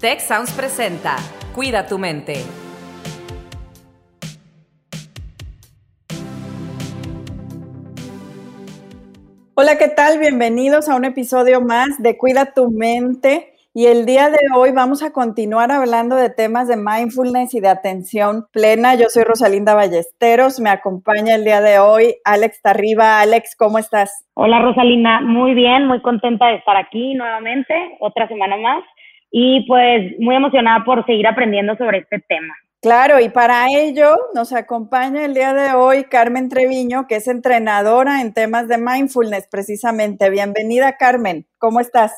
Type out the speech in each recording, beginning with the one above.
Tech Sounds presenta Cuida tu mente. Hola, ¿qué tal? Bienvenidos a un episodio más de Cuida tu mente. Y el día de hoy vamos a continuar hablando de temas de mindfulness y de atención plena. Yo soy Rosalinda Ballesteros, me acompaña el día de hoy Alex Tarriba. Alex, ¿cómo estás? Hola Rosalinda, muy bien, muy contenta de estar aquí nuevamente, otra semana más, y pues muy emocionada por seguir aprendiendo sobre este tema. Claro, y para ello nos acompaña el día de hoy Carmen Treviño, que es entrenadora en temas de mindfulness precisamente. Bienvenida Carmen, ¿cómo estás?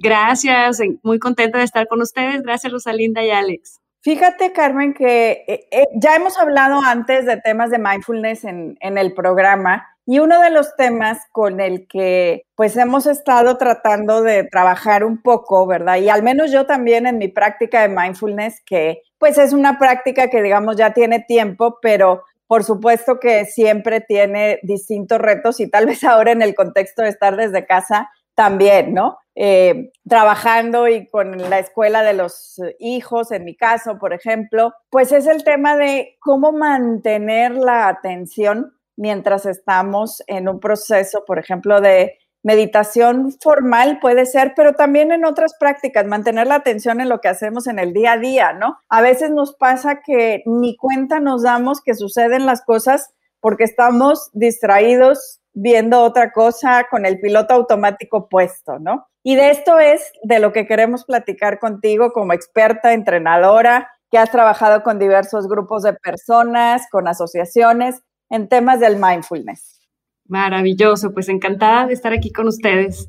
Gracias, muy contenta de estar con ustedes. Gracias, Rosalinda y Alex. Fíjate, Carmen, que eh, eh, ya hemos hablado antes de temas de mindfulness en, en, el programa y uno de los temas con el que pues hemos estado tratando de trabajar un poco, ¿verdad? Y al menos yo también en mi práctica de mindfulness, que pues es una práctica que digamos ya tiene tiempo, pero por supuesto que siempre tiene distintos retos y tal vez ahora en el contexto de estar desde casa también, ¿no? Eh, trabajando y con la escuela de los hijos, en mi caso, por ejemplo, pues es el tema de cómo mantener la atención mientras estamos en un proceso, por ejemplo, de meditación formal puede ser, pero también en otras prácticas, mantener la atención en lo que hacemos en el día a día, ¿no? A veces nos pasa que ni cuenta nos damos que suceden las cosas porque estamos distraídos viendo otra cosa con el piloto automático puesto, ¿no? Y de esto es de lo que queremos platicar contigo como experta, entrenadora, que has trabajado con diversos grupos de personas, con asociaciones en temas del mindfulness. Maravilloso, pues encantada de estar aquí con ustedes.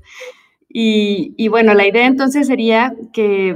Y, y bueno, la idea entonces sería que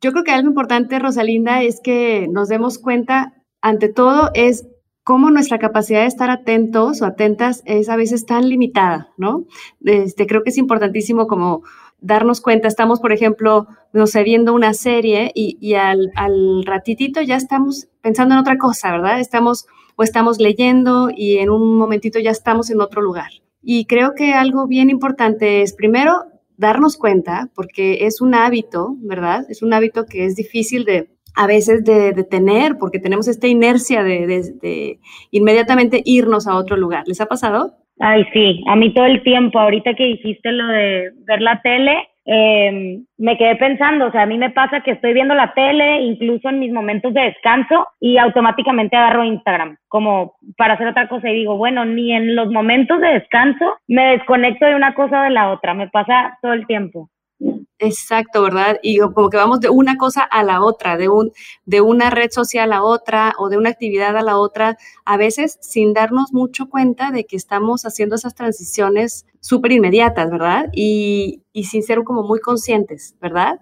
yo creo que algo importante, Rosalinda, es que nos demos cuenta, ante todo, es cómo nuestra capacidad de estar atentos o atentas es a veces tan limitada, ¿no? Este, creo que es importantísimo como darnos cuenta, estamos, por ejemplo, no sé, viendo una serie y, y al, al, ratitito ya estamos pensando en otra cosa, ¿verdad? Estamos o estamos leyendo y en un momentito ya estamos en otro lugar. Y creo que algo bien importante es, primero, darnos cuenta, porque es un hábito, ¿verdad? Es un hábito que es difícil de, a veces de, de, tener, porque tenemos esta inercia de, de, de, inmediatamente irnos a otro lugar. ¿Les ha pasado? Ay, sí, a mí todo el tiempo, ahorita que dijiste lo de ver la tele, eh, me quedé pensando, o sea, a mí me pasa que estoy viendo la tele, incluso en mis momentos de descanso, y automáticamente agarro Instagram como para hacer otra cosa y digo, bueno, ni en los momentos de descanso me desconecto de una cosa o de la otra, me pasa todo el tiempo. Exacto, ¿verdad? Y como que vamos de una cosa a la otra, de, un, de una red social a otra o de una actividad a la otra, a veces sin darnos mucho cuenta de que estamos haciendo esas transiciones súper inmediatas, ¿verdad? Y, y, sin ser como muy conscientes, ¿verdad?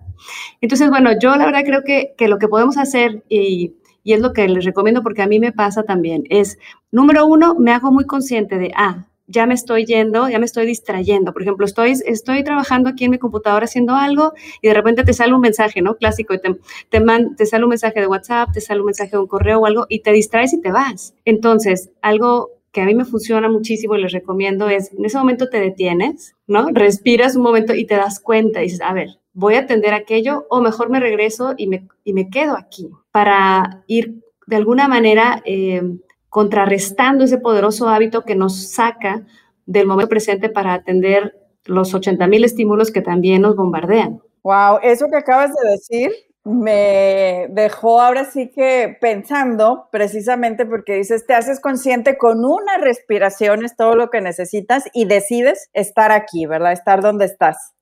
Entonces, bueno, yo la verdad creo que, que lo que podemos hacer y, y es lo que les recomiendo porque a mí me pasa también, es, número uno, me hago muy consciente de, ah, ya me estoy yendo, ya me estoy distrayendo. Por ejemplo, estoy, estoy trabajando aquí en mi computadora haciendo algo y de repente te sale un mensaje, ¿no? Clásico, y te, te, man, te sale un mensaje de WhatsApp, te sale un mensaje de un correo o algo y te distraes y te vas. Entonces, algo que a mí me funciona muchísimo y les recomiendo es, en ese momento te detienes, ¿no? Respiras un momento y te das cuenta y dices, a ver, voy a atender aquello o mejor me regreso y me, y me quedo aquí para ir de alguna manera eh, contrarrestando ese poderoso hábito que nos saca del momento presente para atender los 80 mil estímulos que también nos bombardean. Wow, eso que acabas de decir me dejó ahora sí que pensando precisamente porque dices, te haces consciente con una respiración es todo lo que necesitas y decides estar aquí, ¿verdad? Estar donde estás.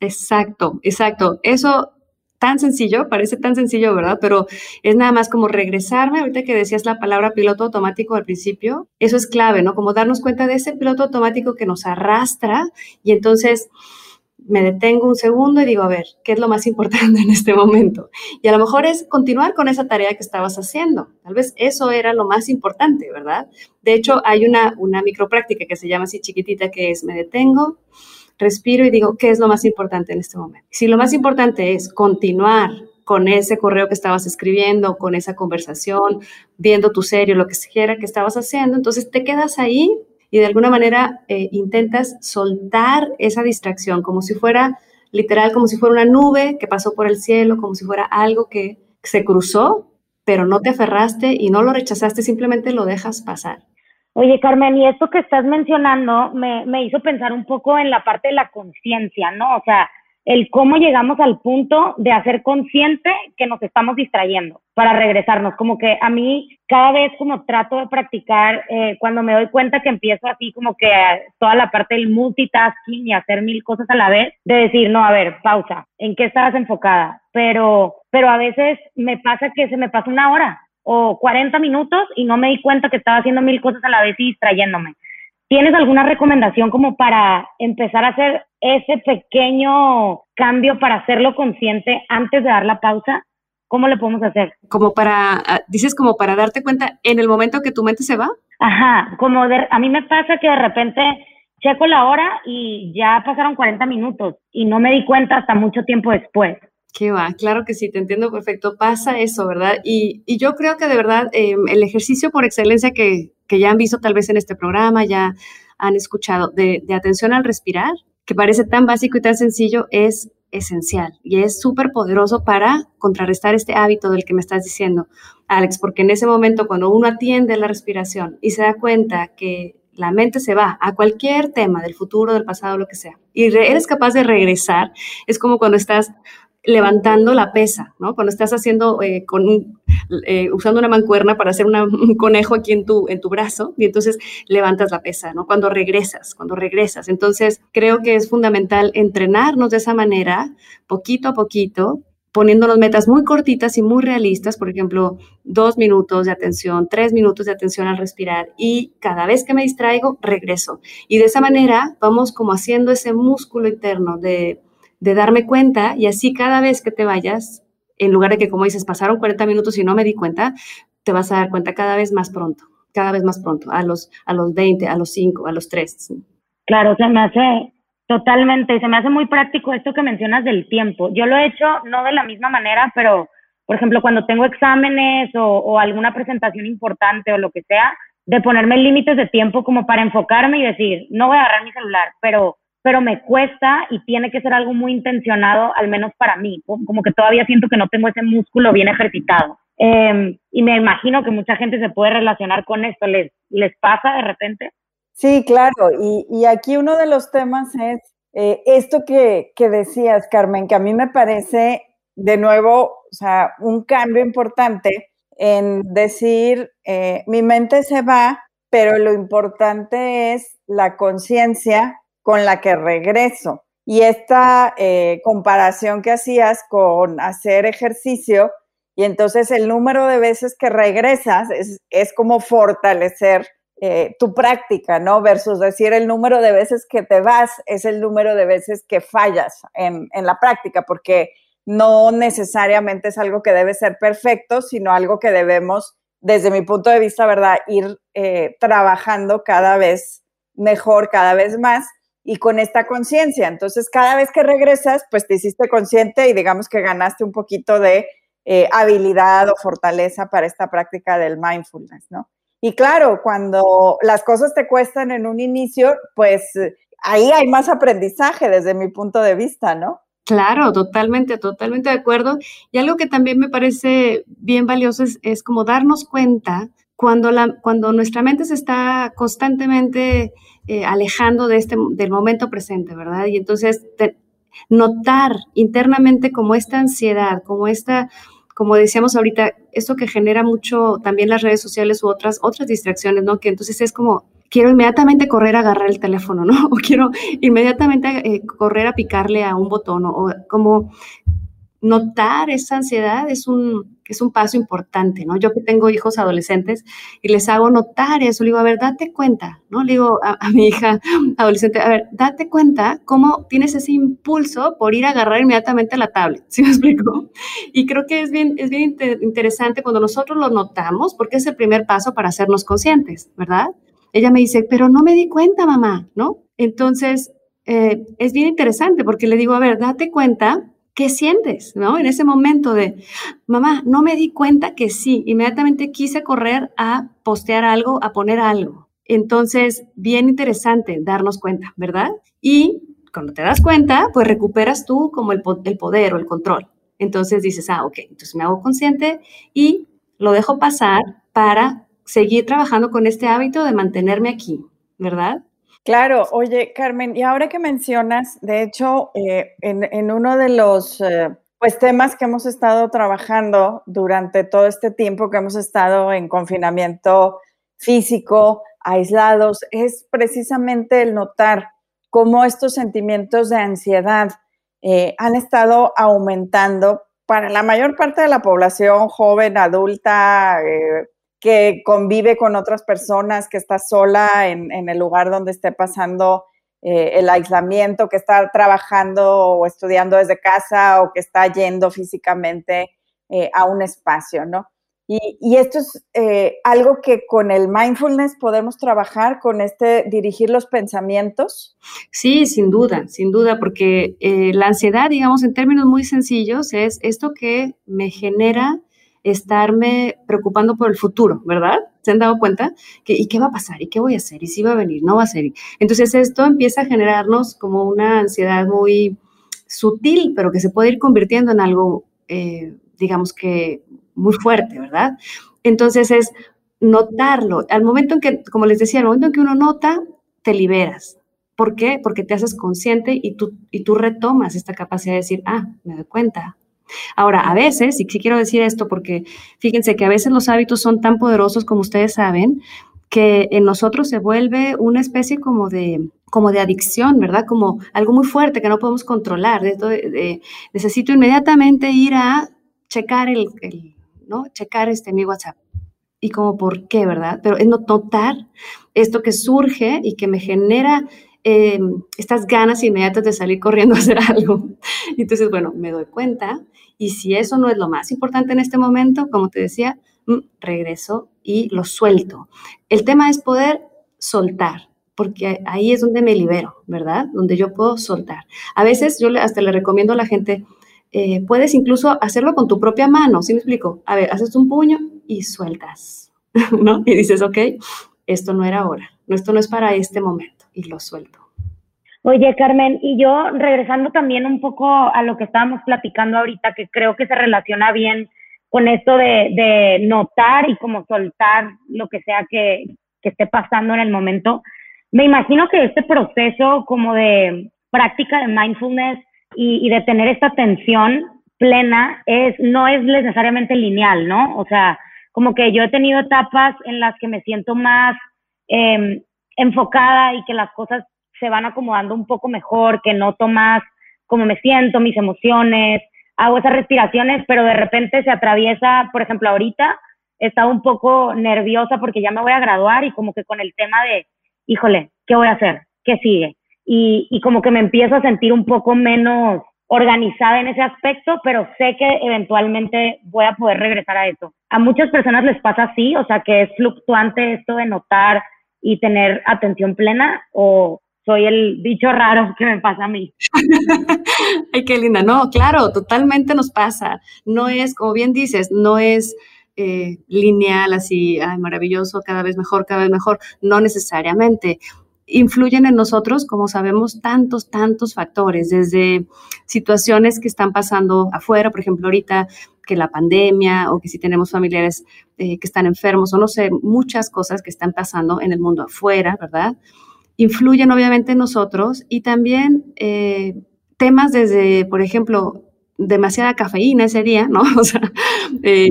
Exacto, exacto. Eso tan sencillo, parece tan sencillo, ¿verdad? Pero es nada más como regresarme, ahorita que decías la palabra piloto automático al principio, eso es clave, ¿no? Como darnos cuenta de ese piloto automático que nos arrastra y entonces me detengo un segundo y digo, a ver, ¿qué es lo más importante en este momento? Y a lo mejor es continuar con esa tarea que estabas haciendo. Tal vez eso era lo más importante, ¿verdad? De hecho, hay una, una micropráctica que se llama así chiquitita, que es me detengo, respiro y digo, ¿qué es lo más importante en este momento? Si lo más importante es continuar con ese correo que estabas escribiendo, con esa conversación, viendo tu serie, lo que quiera que estabas haciendo, entonces te quedas ahí y de alguna manera eh, intentas soltar esa distracción como si fuera literal como si fuera una nube que pasó por el cielo, como si fuera algo que se cruzó, pero no te aferraste y no lo rechazaste, simplemente lo dejas pasar. Oye, Carmen, y esto que estás mencionando me, me hizo pensar un poco en la parte de la conciencia, ¿no? O sea, el cómo llegamos al punto de hacer consciente que nos estamos distrayendo para regresarnos. Como que a mí cada vez como trato de practicar, eh, cuando me doy cuenta que empiezo así como que toda la parte del multitasking y hacer mil cosas a la vez, de decir, no, a ver, pausa, ¿en qué estabas enfocada? Pero, pero a veces me pasa que se me pasa una hora o 40 minutos y no me di cuenta que estaba haciendo mil cosas a la vez y distrayéndome. ¿Tienes alguna recomendación como para empezar a hacer ese pequeño cambio para hacerlo consciente antes de dar la pausa? ¿Cómo le podemos hacer? Como para, ah, dices como para darte cuenta en el momento que tu mente se va. Ajá, como de, a mí me pasa que de repente checo la hora y ya pasaron 40 minutos y no me di cuenta hasta mucho tiempo después. Qué va, claro que sí, te entiendo perfecto. Pasa eso, ¿verdad? Y, y yo creo que de verdad em, el ejercicio por excelencia que, que, ya han visto tal vez en este programa, ya han escuchado, de, de atención al respirar, que parece tan básico y tan sencillo, es esencial y es súper poderoso para contrarrestar este hábito del que me estás diciendo, Alex, porque en ese momento cuando uno atiende la respiración y se da cuenta que la mente se va a cualquier tema del futuro, del pasado, lo que sea, y eres capaz de regresar, es como cuando estás levantando la pesa, ¿no? Cuando estás haciendo, eh, con eh, usando una mancuerna para hacer un conejo aquí en tu, en tu brazo y entonces levantas la pesa, ¿no? Cuando regresas, cuando regresas. Entonces, creo que es fundamental entrenarnos de esa manera, poquito a poquito, poniéndonos metas muy cortitas y muy realistas, por ejemplo, dos minutos de atención, tres minutos de atención al respirar y cada vez que me distraigo, regreso. Y de esa manera vamos como haciendo ese músculo interno de de darme cuenta y así cada vez que te vayas, en lugar de que, como dices, pasaron 40 minutos y no me di cuenta, te vas a dar cuenta cada vez más pronto, cada vez más pronto, a los, a los 20, a los 5, a los 3. Claro, se me hace totalmente, se me hace muy práctico esto que mencionas del tiempo. Yo lo he hecho no de la misma manera, pero, por ejemplo, cuando tengo exámenes o, o alguna presentación importante o lo que sea, de ponerme límites de tiempo como para enfocarme y decir, no voy a agarrar mi celular, pero pero me cuesta y tiene que ser algo muy intencionado, al menos para mí, como que todavía siento que no tengo ese músculo bien ejercitado. Em, y me imagino que mucha gente se puede relacionar con esto, ¿les, les pasa de repente? Sí, claro, y, y aquí uno de los temas es eh, esto que, que decías, Carmen, que a mí me parece de nuevo, o sea, un cambio importante en decir, eh, mi mente se va, pero lo importante es la conciencia con la que regreso. Y esta eh, comparación que hacías con hacer ejercicio, y entonces el número de veces que regresas es, como fortalecer eh, tu práctica, ¿no? Versus decir el número de veces que te vas es el número de veces que fallas en, la práctica, porque no necesariamente es algo que debe ser perfecto, sino algo que debemos, desde mi punto de vista, ¿verdad?, ir eh, trabajando cada vez mejor, cada vez más y con esta conciencia. Entonces, cada vez que regresas, pues te hiciste consciente y digamos que ganaste un poquito de eh, habilidad o fortaleza para esta práctica del mindfulness, ¿no? Y claro, cuando las cosas te cuestan en un inicio, pues ahí hay más aprendizaje desde mi punto de vista, ¿no? Claro, totalmente, totalmente de acuerdo. Y algo que también me parece bien valioso es, es como darnos cuenta cuando, la, cuando nuestra mente se está constantemente eh, alejando de este, del momento presente, ¿verdad? Y entonces notar internamente como esta ansiedad, como esta, como decíamos ahorita, esto que genera mucho también las redes sociales u otras, otras distracciones, ¿no? Que entonces es como, quiero inmediatamente correr a agarrar el teléfono, ¿no? O quiero inmediatamente eh, correr a picarle a un botón, o como notar esa ansiedad es un, es un paso importante, ¿no? Yo que tengo hijos adolescentes y les hago notar eso, le digo, a ver, date cuenta, ¿no? Le digo a, mi hija adolescente, a ver, date cuenta cómo tienes ese impulso por ir a agarrar inmediatamente la tablet, ¿sí me explico? Y creo que es bien, es bien interesante cuando nosotros lo notamos, porque es el primer paso para hacernos conscientes, ¿verdad? Ella me dice, pero no me di cuenta, mamá, ¿no? Entonces, eh, es bien interesante porque le digo, a ver, date cuenta ¿Qué sientes? ¿No? En ese momento de, mamá, no me di cuenta que sí, inmediatamente quise correr a postear algo, a poner algo. Entonces, bien interesante darnos cuenta, ¿verdad? Y cuando te das cuenta, pues recuperas tú como el, el poder o el control. Entonces dices, ah, ok, entonces me hago consciente y lo dejo pasar para seguir trabajando con este hábito de mantenerme aquí, ¿verdad? Claro, oye, Carmen, y ahora que mencionas, de hecho, eh, en, uno de los eh, pues, temas que hemos estado trabajando durante todo este tiempo que hemos estado en confinamiento físico, aislados, es precisamente el notar cómo estos sentimientos de ansiedad eh, han estado aumentando para la mayor parte de la población joven, adulta, que convive con otras personas, que está sola en, el lugar donde esté pasando eh, el aislamiento, que está trabajando o estudiando desde casa o que está yendo físicamente eh, a un espacio, ¿no? Y, esto es eh, algo que con el mindfulness podemos trabajar, con este dirigir los pensamientos. Sí, sin duda, sin duda, porque la ansiedad, digamos, en términos muy sencillos, es esto que me genera estarme preocupando por el futuro, ¿verdad? ¿Se han dado cuenta? ¿Y qué va a pasar? ¿Y qué voy a hacer? ¿Y si va a venir? ¿No va a ser? Entonces esto empieza a generarnos como una ansiedad muy sutil, pero que se puede ir convirtiendo en algo, eh, digamos que muy fuerte, ¿verdad? Entonces es notarlo. Al momento en que, como les decía, al momento en que uno nota, te liberas. ¿Por qué? Porque te haces consciente y tú, y tú retomas esta capacidad de decir, ah, me doy cuenta, Ahora, a veces, y sí quiero decir esto porque fíjense que a veces los hábitos son tan poderosos como ustedes saben, que en nosotros se vuelve una especie como de, como de adicción, ¿verdad? Como algo muy fuerte que no podemos controlar. necesito inmediatamente ir a checar el, ¿no? Checar este mi WhatsApp. Y como por qué, ¿verdad? Pero es notar esto que surge y que me genera em, estas ganas inmediatas de salir corriendo a hacer algo. Entonces, bueno, me doy cuenta y si eso no es lo más importante en este momento, como te decía, mm, regreso y lo suelto. El tema es poder soltar, porque ahí es donde me libero, ¿verdad? Donde yo puedo soltar. A veces yo hasta le recomiendo a la gente, eh, puedes incluso hacerlo con tu propia mano, ¿sí me explico? A ver, haces un puño y sueltas, ¿no? Y dices, ok, esto no era ahora, esto no es para este momento, y lo suelto. Oye, Carmen, y yo regresando también un poco a lo que estábamos platicando ahorita, que creo que se relaciona bien con esto de, notar y como soltar lo que sea que, esté pasando en el momento. Me imagino que este proceso como de práctica de mindfulness y, de tener esta atención plena es, no es necesariamente lineal, ¿no? O sea, como que yo he tenido etapas en las que me siento más em, enfocada y que las cosas se van acomodando un poco mejor, que noto más cómo me siento, mis emociones, hago esas respiraciones, pero de repente se atraviesa, por ejemplo, ahorita estaba un poco nerviosa porque ya me voy a graduar y como que con el tema de, híjole, ¿qué voy a hacer? ¿Qué sigue? Y, y como que me empiezo a sentir un poco menos organizada en ese aspecto, pero sé que eventualmente voy a poder regresar a eso. A muchas personas les pasa así, o sea, que es fluctuante esto de notar y tener atención plena o, soy el bicho raro que me pasa a mí. Ay, qué linda. No, claro, totalmente nos pasa. No es, como bien dices, no es eh, lineal, así, ay, maravilloso, cada vez mejor, cada vez mejor. No necesariamente. Influyen en nosotros, como sabemos, tantos, tantos factores, desde situaciones que están pasando afuera, por ejemplo, ahorita que la pandemia o que si tenemos familiares eh, que están enfermos o no sé, muchas cosas que están pasando en el mundo afuera, ¿verdad? Influyen obviamente en nosotros y también eh, temas desde, por ejemplo, demasiada cafeína ese día, ¿no? O sea, eh,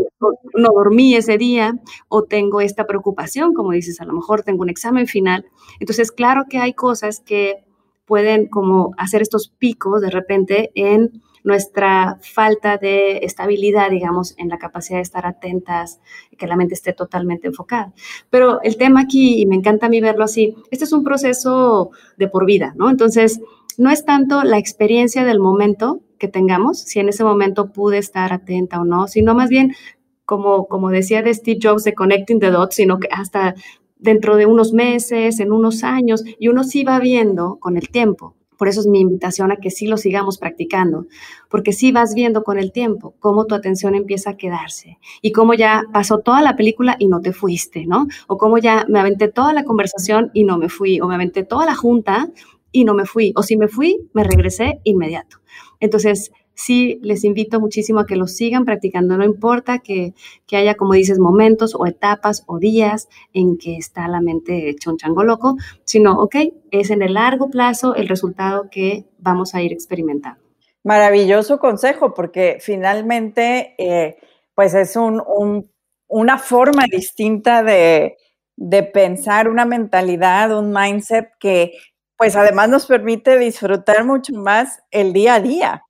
no dormí ese día o tengo esta preocupación, como dices, a lo mejor tengo un examen final. Entonces, claro que hay cosas que pueden como hacer estos picos de repente en nuestra falta de estabilidad, digamos, en la capacidad de estar atentas, que la mente esté totalmente enfocada. Pero el tema aquí, y me encanta a mí verlo así, este es un proceso de por vida, ¿no? Entonces, no es tanto la experiencia del momento que tengamos, si en ese momento pude estar atenta o no, sino más bien, como, como decía de Steve Jobs, de Connecting the Dots, sino que hasta dentro de unos meses, en unos años, y uno sí va viendo con el tiempo por eso es mi invitación a que sí lo sigamos practicando, porque sí vas viendo con el tiempo cómo tu atención empieza a quedarse y cómo ya pasó toda la película y no te fuiste, ¿no? O cómo ya me aventé toda la conversación y no me fui, o me aventé toda la junta y no me fui. O si me fui, me regresé inmediato. Entonces, sí les invito muchísimo a que lo sigan practicando. No importa que, que, haya, como dices, momentos o etapas o días en que está la mente hecha un chango loco, sino, ok, es en el largo plazo el resultado que vamos a ir experimentando. Maravilloso consejo, porque finalmente, eh, pues es un, un, una forma distinta de, de pensar, una mentalidad, un mindset que pues además nos permite disfrutar mucho más el día a día,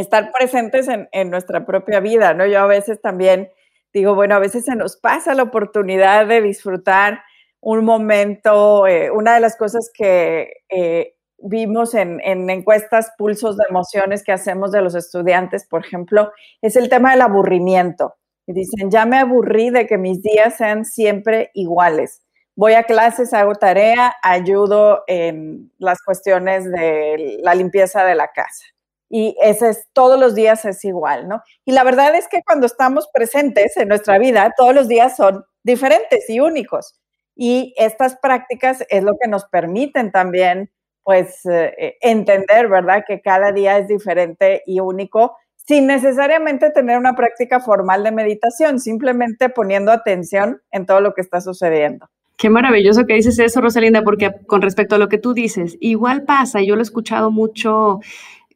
estar presentes en, nuestra propia vida, ¿no? Yo a veces también digo, bueno, a veces se nos pasa la oportunidad de disfrutar un momento, eh, una de las cosas que eh, vimos en, en, encuestas, pulsos de emociones que hacemos de los estudiantes, por ejemplo, es el tema del aburrimiento. Y dicen, ya me aburrí de que mis días sean siempre iguales. Voy a clases, hago tarea, ayudo en las cuestiones de la limpieza de la casa. Y ese es, todos los días es igual, ¿no? Y la verdad es que cuando estamos presentes en nuestra vida, todos los días son diferentes y únicos. Y estas prácticas es lo que nos permiten también, pues, eh, entender, ¿verdad? Que cada día es diferente y único sin necesariamente tener una práctica formal de meditación, simplemente poniendo atención en todo lo que está sucediendo. Qué maravilloso que dices eso, Rosalinda, porque con respecto a lo que tú dices, igual pasa, yo lo he escuchado mucho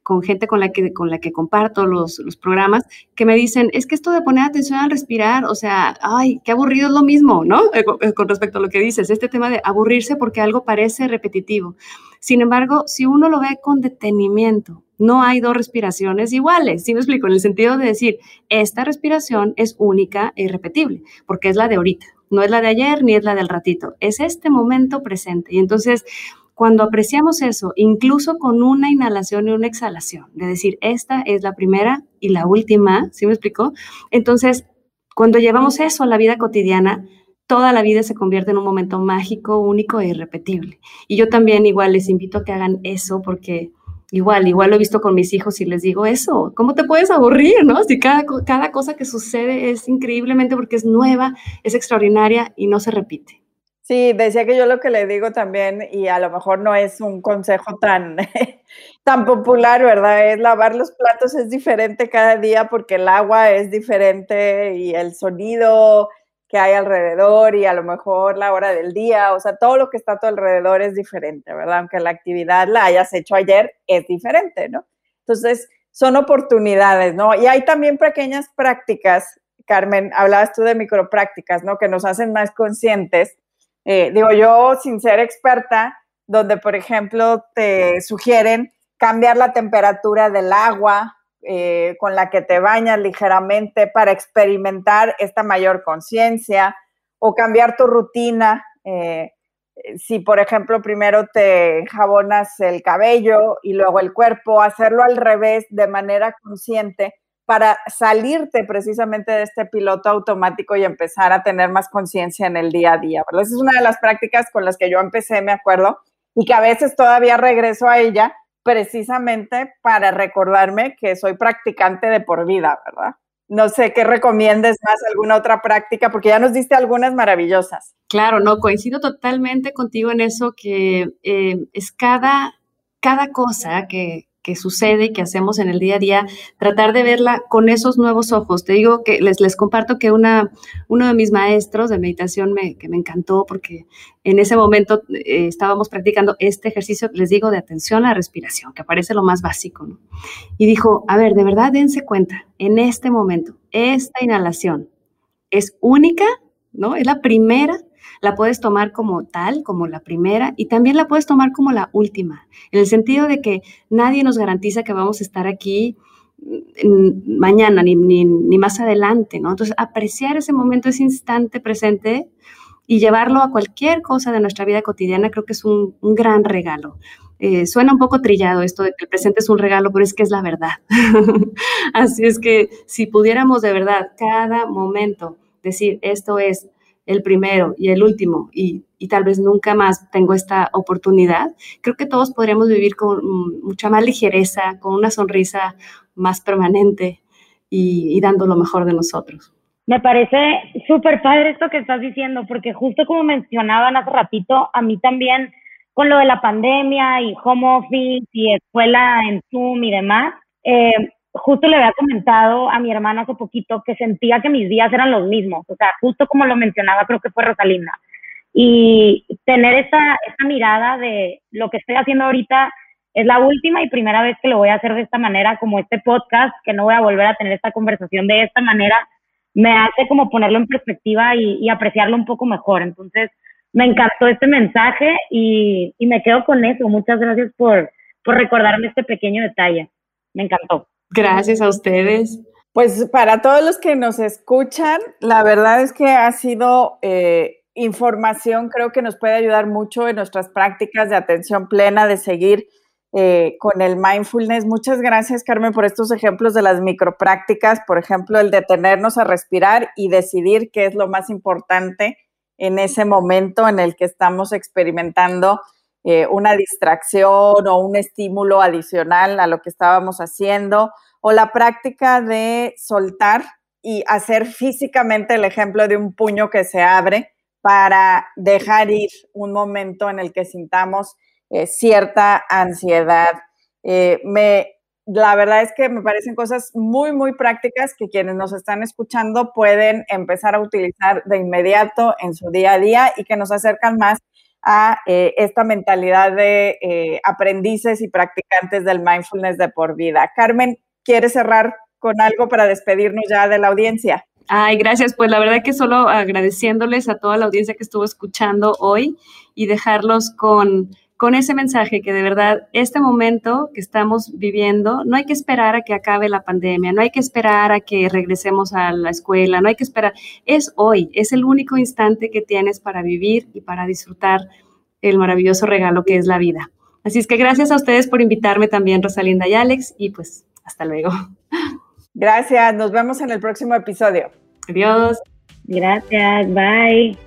con gente con la que, con la que comparto los, los, programas, que me dicen, es que esto de poner atención al respirar, o sea, ay, qué aburrido es lo mismo, ¿no? Eh, eh, con respecto a lo que dices, este tema de aburrirse porque algo parece repetitivo. Sin embargo, si uno lo ve con detenimiento, no hay dos respiraciones iguales. ¿Sí me explico? En el sentido de decir, esta respiración es única e irrepetible, porque es la de ahorita, no es la de ayer ni es la del ratito, es este momento presente. Y entonces, cuando apreciamos eso, incluso con una inhalación y una exhalación, de decir, esta es la primera y la última, ¿sí me explico? Entonces, cuando llevamos eso a la vida cotidiana, toda la vida se convierte en un momento mágico, único e irrepetible. Y yo también igual les invito a que hagan eso porque igual, igual lo he visto con mis hijos y les digo eso, ¿cómo te puedes aburrir, no? Si cada, cada cosa que sucede es increíblemente porque es nueva, es extraordinaria y no se repite. Sí, decía que yo lo que le digo también, y a lo mejor no es un consejo tan, tan popular, ¿verdad? Es lavar los platos es diferente cada día porque el agua es diferente y el sonido que hay alrededor y a lo mejor la hora del día, o sea, todo lo que está a tu alrededor es diferente, ¿verdad? Aunque la actividad la hayas hecho ayer, es diferente, ¿no? Entonces, son oportunidades, ¿no? Y hay también pequeñas prácticas, Carmen, hablabas tú de microprácticas, ¿no? Que nos hacen más conscientes. Eh, digo, yo, sin ser experta, donde, por ejemplo, te sugieren cambiar la temperatura del agua eh, con la que te bañas ligeramente para experimentar esta mayor conciencia o cambiar tu rutina. Eh, si, por ejemplo, primero te jabonas el cabello y luego el cuerpo, hacerlo al revés de manera consciente para salirte precisamente de este piloto automático y empezar a tener más conciencia en el día a día. Esa es una de las prácticas con las que yo empecé, me acuerdo, y que a veces todavía regreso a ella precisamente para recordarme que soy practicante de por vida, ¿verdad? No sé qué recomiendes más, alguna otra práctica, porque ya nos diste algunas maravillosas. Claro, no, coincido totalmente contigo en eso, que eh, es cada, cada cosa que, que sucede y que hacemos en el día a día, tratar de verla con esos nuevos ojos. Te digo que les, les comparto que una, uno de mis maestros de meditación me, que me encantó porque en ese momento eh, estábamos practicando este ejercicio, les digo, de atención a la respiración, que parece lo más básico. Y dijo, a ver, de verdad dense cuenta, en este momento, esta inhalación es única, ¿no? Es la primera la puedes tomar como tal, como la primera, y también la puedes tomar como la última, en el sentido de que nadie nos garantiza que vamos a estar aquí mm, mañana ni, ni, más adelante, ¿no? Entonces, apreciar ese momento, ese instante presente y llevarlo a cualquier cosa de nuestra vida cotidiana, creo que es un, gran regalo. Eh, suena un poco trillado esto de que el presente es un regalo, pero es que es la verdad. Así es que si pudiéramos de verdad cada momento decir, esto es el primero y el último y, tal vez nunca más tengo esta oportunidad, creo que todos podríamos vivir con mucha más ligereza, con una sonrisa más permanente y, dando lo mejor de nosotros. Me parece súper padre esto que estás diciendo, porque justo como mencionaban hace ratito, a mí también con lo de la pandemia y home office y escuela en Zoom y demás, eh, justo le había comentado a mi hermana hace poquito que sentía que mis días eran los mismos, o sea, justo como lo mencionaba, creo que fue Rosalinda. Y tener esa, esa mirada de lo que estoy haciendo ahorita es la última y primera vez que lo voy a hacer de esta manera, como este podcast, que no voy a volver a tener esta conversación de esta manera, me hace como ponerlo en perspectiva y, apreciarlo un poco mejor. Entonces, me encantó este mensaje y, me quedo con eso. Muchas gracias por, por recordarme este pequeño detalle. Me encantó. Gracias a ustedes. Pues para todos los que nos escuchan, la verdad es que ha sido eh, información, creo que nos puede ayudar mucho en nuestras prácticas de atención plena, de seguir eh, con el mindfulness. Muchas gracias, Carmen, por estos ejemplos de las microprácticas, por ejemplo, el detenernos a respirar y decidir qué es lo más importante en ese momento en el que estamos experimentando eh, una distracción o un estímulo adicional a lo que estábamos haciendo, o la práctica de soltar y hacer físicamente el ejemplo de un puño que se abre para dejar ir un momento en el que sintamos eh, cierta ansiedad. Eh, me, la verdad es que me parecen cosas muy, muy prácticas que quienes nos están escuchando pueden empezar a utilizar de inmediato en su día a día y que nos acercan más a eh, esta mentalidad de aprendices y practicantes del mindfulness de por vida. Carmen, ¿quieres cerrar con algo para despedirnos ya de la audiencia? Ay, gracias. Pues la verdad que solo agradeciéndoles a toda la audiencia que estuvo escuchando hoy y dejarlos con con ese mensaje que de verdad este momento que estamos viviendo, no hay que esperar a que acabe la pandemia, no hay que esperar a que regresemos a la escuela, no hay que esperar, es hoy, es el único instante que tienes para vivir y para disfrutar el maravilloso regalo que es la vida. Así es que gracias a ustedes por invitarme también, Rosalinda y Alex, y pues hasta luego. Gracias, nos vemos en el próximo episodio. Adiós. Gracias, bye.